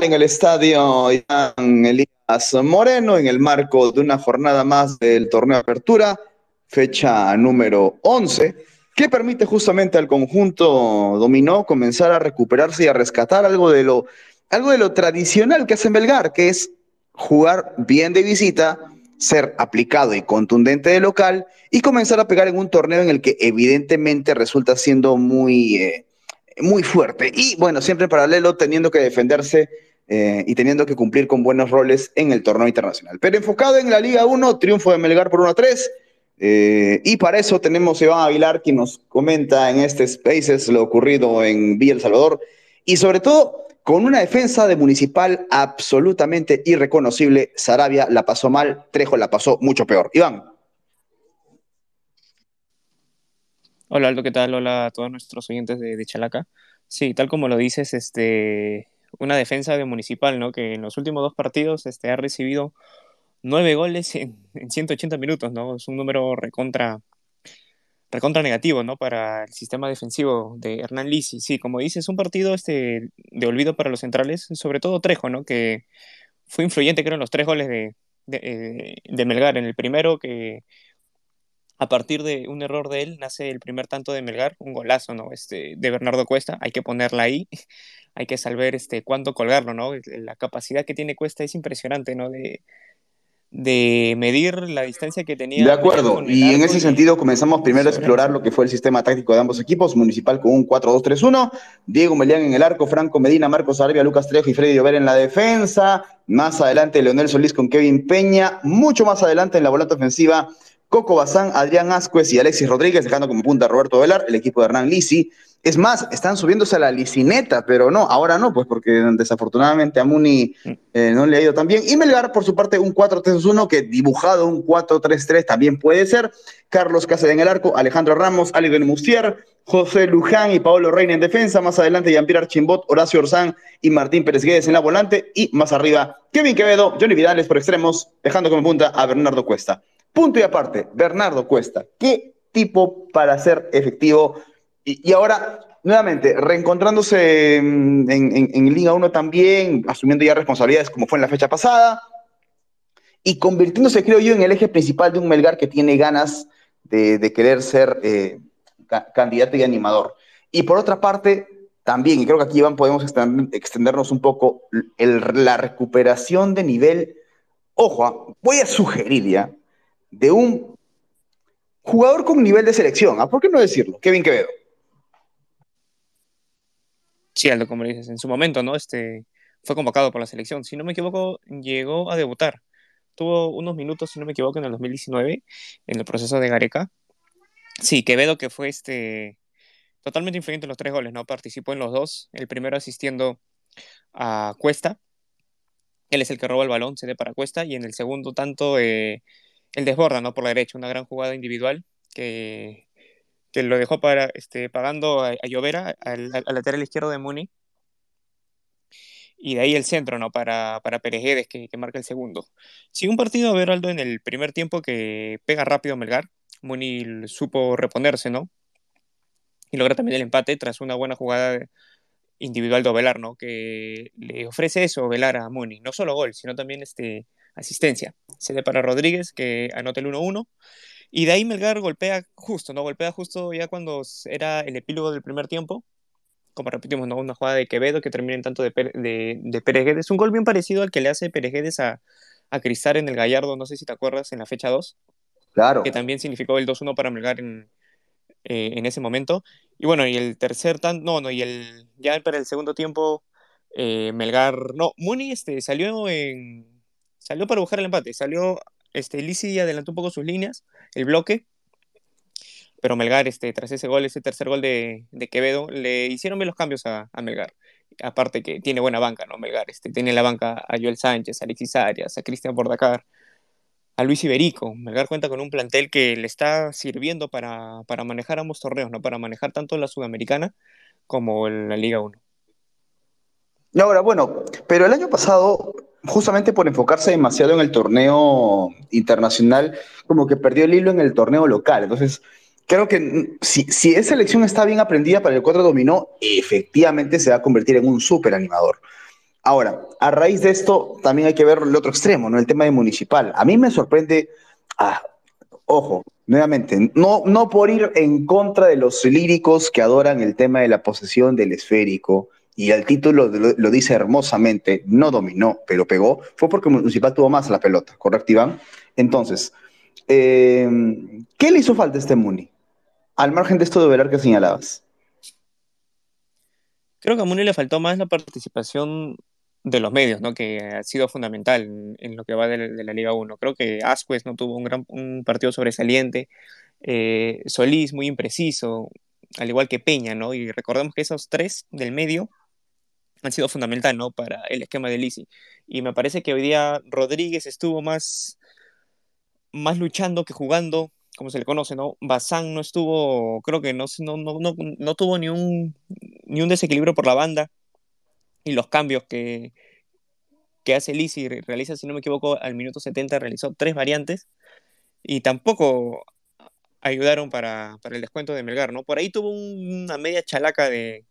en el estadio Elías Moreno en el marco de una jornada más del torneo apertura, fecha número 11, que permite justamente al conjunto dominó comenzar a recuperarse y a rescatar algo de lo, algo de lo tradicional que hace Belgar, que es jugar bien de visita, ser aplicado y contundente de local y comenzar a pegar en un torneo en el que evidentemente resulta siendo muy, eh, muy fuerte. Y bueno, siempre en paralelo teniendo que defenderse eh, y teniendo que cumplir con buenos roles en el torneo internacional. Pero enfocado en la Liga 1, triunfo de Melgar por 1 a 3. Eh, y para eso tenemos a Iván Aguilar, quien nos comenta en este Spaces lo ocurrido en Villa El Salvador. Y sobre todo, con una defensa de Municipal absolutamente irreconocible, Sarabia la pasó mal, Trejo la pasó mucho peor. Iván. Hola Aldo, ¿qué tal? Hola a todos nuestros oyentes de, Chalaca. Sí, tal como lo dices, este, una defensa de Municipal, ¿no? Que en los últimos dos partidos este, ha recibido nueve goles en, en 180 minutos, ¿no? Es un número recontra recontra negativo, ¿no? Para el sistema defensivo de Hernán Lisi. Sí, como dices, un partido este, de olvido para los centrales, sobre todo Trejo, ¿no? Que fue influyente, creo, en los tres goles de, de, eh, Melgar. En el primero, que a partir de un error de él, nace el primer tanto de Melgar, un golazo, ¿no? Este, de Bernardo Cuesta, hay que ponerla ahí, hay que saber este, cuánto colgarlo, ¿no? La capacidad que tiene Cuesta es impresionante, ¿no? De, de medir la distancia que tenía. De acuerdo, y en ese sentido comenzamos primero a explorar lo que fue el sistema táctico de ambos equipos, Municipal con un 4-2-3-1, Diego Melián en el arco, Franco Medina, Marcos Arabia, Lucas Trejo y Freddy Llover en la defensa, más adelante Leonel Solís con Kevin Peña, mucho más adelante en la volante ofensiva, Coco Bazán, Adrián Ascuez y Alexis Rodríguez, dejando como punta a Roberto Velar, el equipo de Hernán Lisi, es más, están subiéndose a la licineta, pero no, ahora no, pues porque desafortunadamente a Muni eh, no le ha ido tan bien. Y Melgar, por su parte, un 4-3-1 que dibujado un 4-3-3 también puede ser. Carlos Cáceres en el arco, Alejandro Ramos, Ali Mustier, José Luján y Paolo Reina en defensa. Más adelante, Jean-Pierre Archimbot, Horacio Orzán y Martín Pérez Guedes en la volante. Y más arriba, Kevin Quevedo, Johnny Vidales por extremos, dejando como punta a Bernardo Cuesta. Punto y aparte, Bernardo Cuesta. ¿Qué tipo para ser efectivo? Y, ahora, nuevamente, reencontrándose en, Liga 1 también, asumiendo ya responsabilidades como fue en la fecha pasada, y convirtiéndose, creo yo, en el eje principal de un Melgar que tiene ganas de, querer ser eh, candidato y animador. Y por otra parte, también, y creo que aquí Iván podemos extendernos un poco, la recuperación de nivel, ojo, ah, voy a sugerir ya, de un jugador con nivel de selección, ¿ah? ¿por qué no decirlo? Kevin Quevedo. Sí, Aldo, como dices, en su momento, ¿no? Este, fue convocado por la selección. Si no me equivoco, llegó a debutar. Tuvo unos minutos, si no me equivoco, en el 2019, en el proceso de Gareca. Sí, Quevedo, que fue este, totalmente influyente en los tres goles, ¿no? Participó en los dos. El primero asistiendo a Cuesta. Él es el que roba el balón, cede para Cuesta. Y en el segundo, tanto eh, el desborda, ¿no? Por la derecha, una gran jugada individual que que lo dejó para, este, pagando a, Llovera, al, lateral izquierdo de Muni. Y de ahí el centro, ¿no? Para, para Perejedes, que, que marca el segundo. Sí, un partido, a ver, Aldo, en el primer tiempo que pega rápido Melgar. Muni supo reponerse, ¿no? Y logra también el empate tras una buena jugada individual de Ovelar, ¿no? Que le ofrece eso Ovelar a Muni. No solo gol, sino también este, asistencia. Se da para Rodríguez, que anota el 1-1. Y de ahí Melgar golpea justo, ¿no? Golpea justo ya cuando era el epílogo del primer tiempo. Como repetimos, ¿no? Una jugada de Quevedo que termina en tanto de, de, de Pereguedes. Un gol bien parecido al que le hace Pereguedes a, a Cristal en el Gallardo, no sé si te acuerdas, en la fecha 2. Claro. Que también significó el 2-1 para Melgar en, eh, en ese momento. Y bueno, y el tercer tan, no, no, y el ya para el segundo tiempo, eh, Melgar, no, Muni este, salió en, salió para buscar el empate, salió este, Lisi adelantó un poco sus líneas, el bloque, pero Melgar, este, tras ese gol, ese tercer gol de, Quevedo, le hicieron bien los cambios a, Melgar. Aparte que tiene buena banca, ¿no? Melgar, este, tiene la banca a Joel Sánchez, a Alexis Arias, a Cristian Bordacar, a Luis Iberico. Melgar cuenta con un plantel que le está sirviendo para, para manejar ambos torneos, ¿no? Para manejar tanto la Sudamericana como la Liga 1. Ahora, bueno, pero el año pasado justamente por enfocarse demasiado en el torneo internacional, como que perdió el hilo en el torneo local. Entonces, creo que si, si esa elección está bien aprendida para el cuadro dominó, efectivamente se va a convertir en un súper animador. Ahora, a raíz de esto, también hay que ver el otro extremo, ¿no? El tema de municipal. A mí me sorprende, ah, ojo, nuevamente, no, no por ir en contra de los líricos que adoran el tema de la posesión del esférico, y el título lo, dice hermosamente, no dominó, pero pegó, fue porque Municipal tuvo más la pelota, ¿correcto, Iván? Entonces, eh, ¿qué le hizo falta a este Muni? Al margen de esto de Velar que señalabas. Creo que a Muni le faltó más la participación de los medios, ¿no? que ha sido fundamental en, lo que va de, la Liga 1. Creo que Asquez no tuvo un, gran, partido sobresaliente, eh, Solís muy impreciso, al igual que Peña, ¿no? Y recordemos que esos tres del medio han sido fundamental, ¿no? Para el esquema de Lisi. Y me parece que hoy día Rodríguez estuvo más, más luchando que jugando, como se le conoce, ¿no? Bazán no estuvo, creo que no, no, no, no tuvo ni un, ni un desequilibrio por la banda y los cambios que, que hace Lisi realiza, si no me equivoco, al minuto 70 realizó tres variantes y tampoco ayudaron para, el descuento de Melgar, ¿no? Por ahí tuvo una media chalaca de,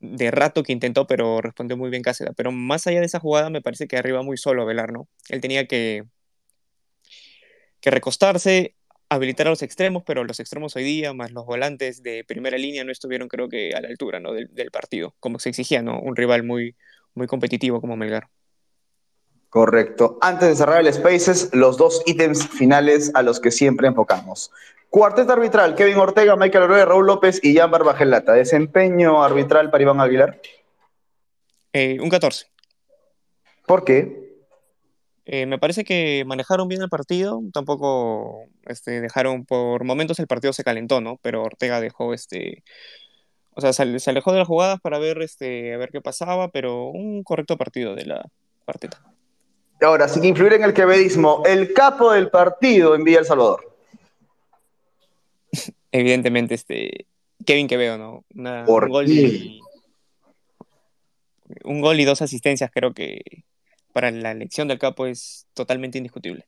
de rato que intentó, pero respondió muy bien Cáceres. Pero más allá de esa jugada, me parece que arriba muy solo Velar, ¿no? Él tenía que, que recostarse, habilitar a los extremos, pero los extremos hoy día, más los volantes de primera línea, no estuvieron, creo que, a la altura ¿no? del, partido, como se exigía, ¿no? Un rival muy, muy competitivo como Melgar. Correcto. Antes de cerrar el Spaces, los dos ítems finales a los que siempre enfocamos. Cuarteto arbitral, Kevin Ortega, Michael Aurora, Raúl López y Jan Barbagelata. Desempeño arbitral para Iván Aguilar. Eh, un 14. ¿Por qué? Eh, me parece que manejaron bien el partido, tampoco este, dejaron, por momentos el partido se calentó, ¿no? Pero Ortega dejó, este, o sea, se, alejó de las jugadas para ver, este, a ver qué pasaba, pero un correcto partido de la cuarteta. Ahora, sin influir en el quevedismo, el capo del partido en Villa El Salvador. Evidentemente, este, Kevin Quevedo, ¿no? un, gol y, un gol y dos asistencias creo que para la elección del capo es totalmente indiscutible.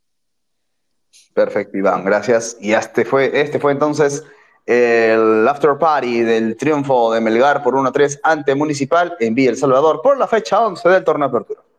Perfecto, Iván, gracias. Y este fue, este fue entonces el after party del triunfo de Melgar por 1-3 ante Municipal en Villa El Salvador por la fecha 11 del torneo de apertura.